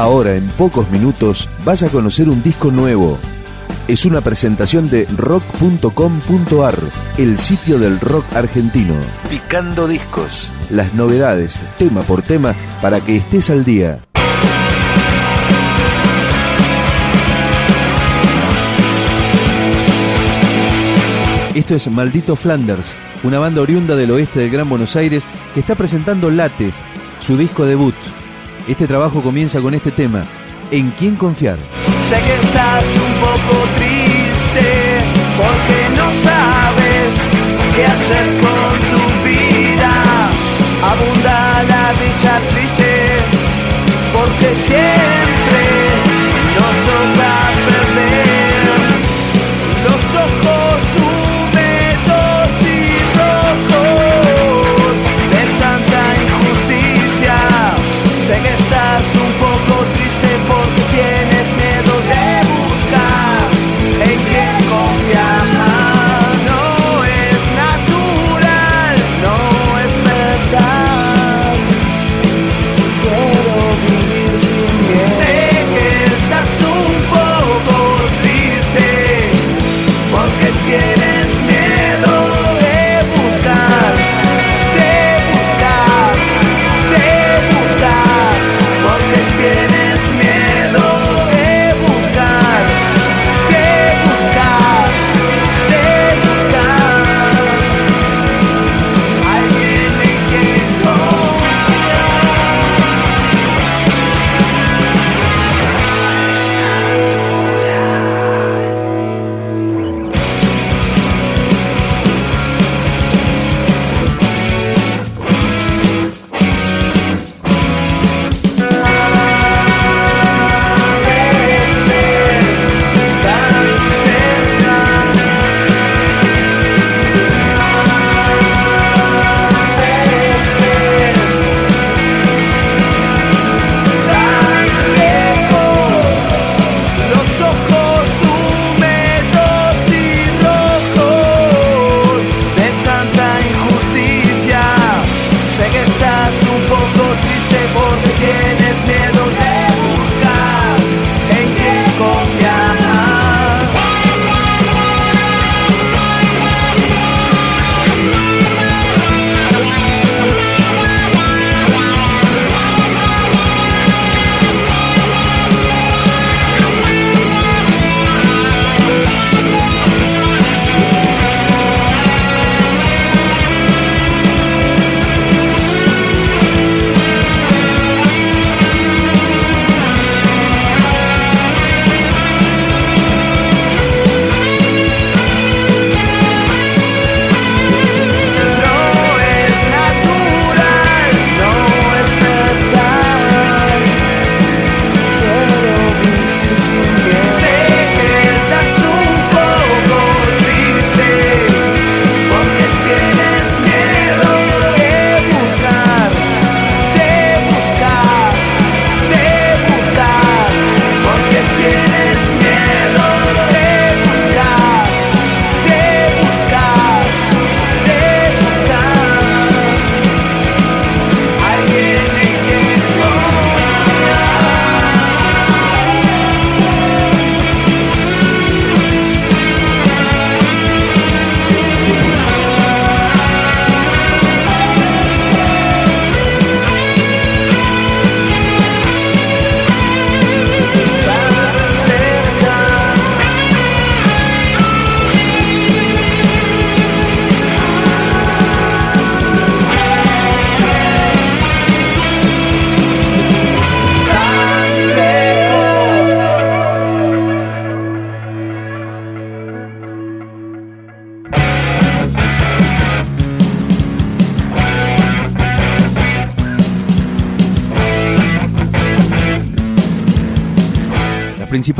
Ahora, en pocos minutos, vas a conocer un disco nuevo. Es una presentación de rock.com.ar, el sitio del rock argentino. Picando discos. Las novedades, tema por tema, para que estés al día. Esto es Maldito Flanders, una banda oriunda del oeste del Gran Buenos Aires que está presentando Late, su disco debut. Este trabajo comienza con este tema, ¿En quién confiar? Sé que estás un poco triste porque no sabes qué hacer con tu vida. Abunda la risa triste porque siempre nos toca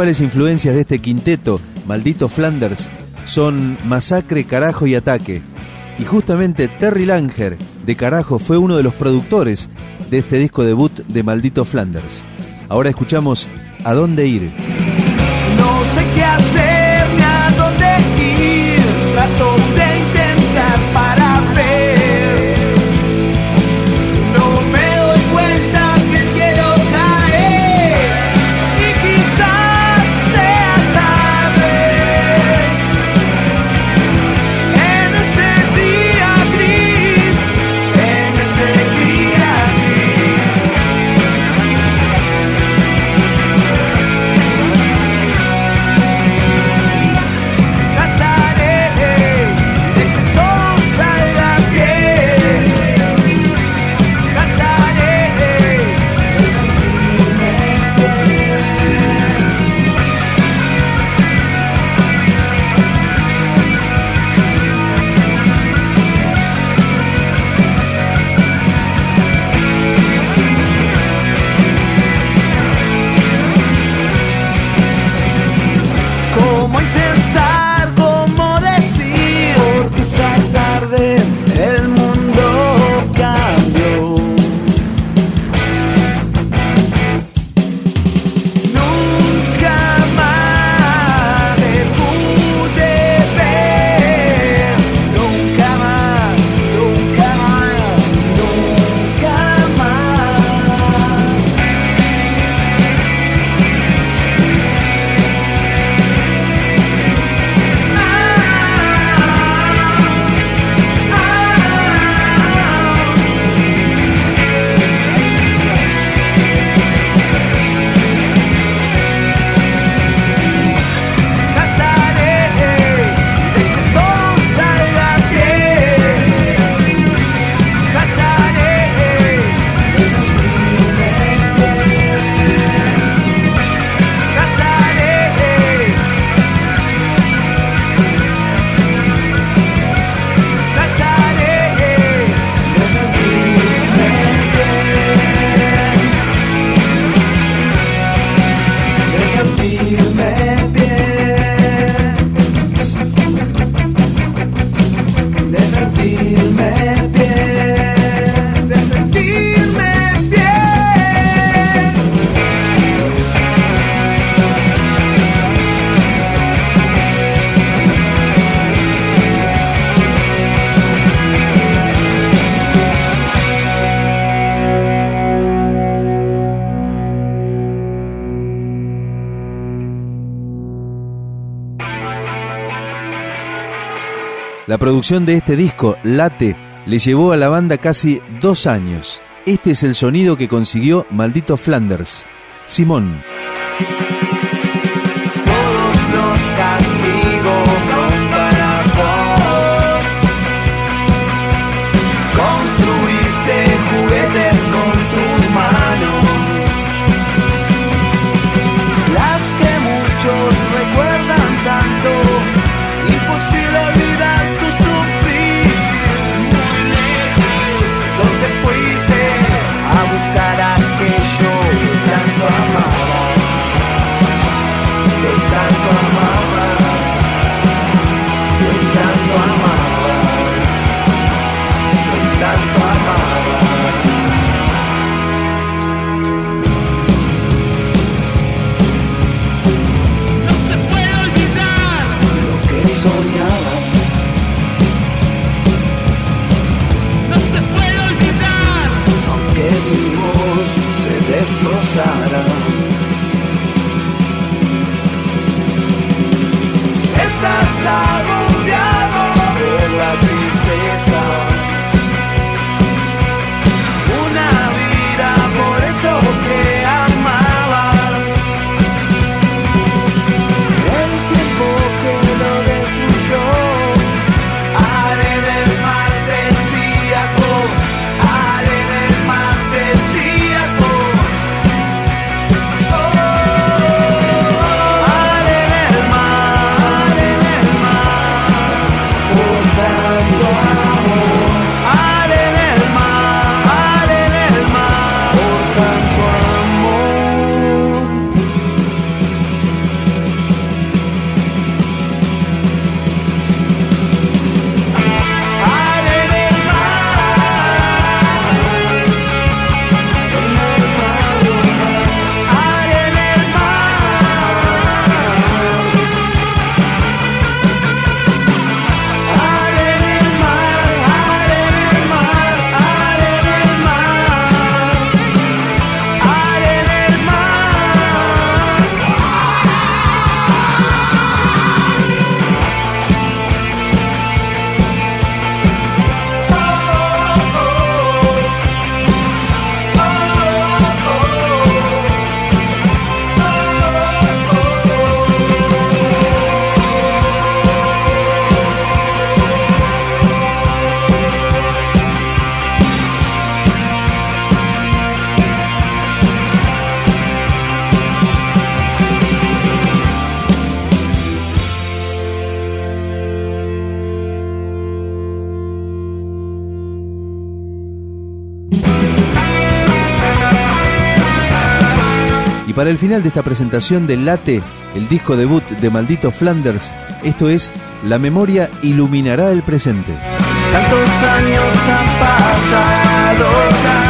principales influencias de este quinteto, Maldito Flanders, son Masacre, Carajo y Ataque. Y justamente Terry Langer, de Carajo, fue uno de los productores de este disco debut de Maldito Flanders. Ahora escuchamos A dónde ir. La producción de este disco, Late, le llevó a la banda casi dos años. Este es el sonido que consiguió Maldito Flanders. Simón. para el final de esta presentación de Late, el disco debut de Maldito Flanders, esto es La memoria iluminará el presente. Años han pasado.